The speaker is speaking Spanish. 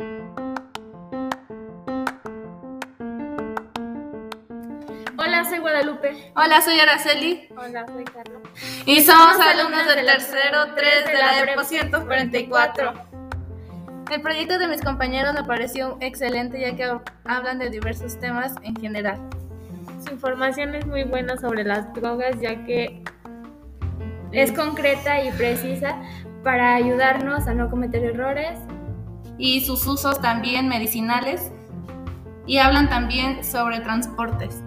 Hola, soy Guadalupe. Hola, soy Araceli. Hola, soy Carlos. Y somos alumnos del tercero 3 de la EPO 144. El proyecto de mis compañeros me pareció excelente ya que hablan de diversos temas en general. Su información es muy buena sobre las drogas ya que es concreta y precisa para ayudarnos a no cometer errores. Y sus usos también medicinales. Y hablan también sobre transportes.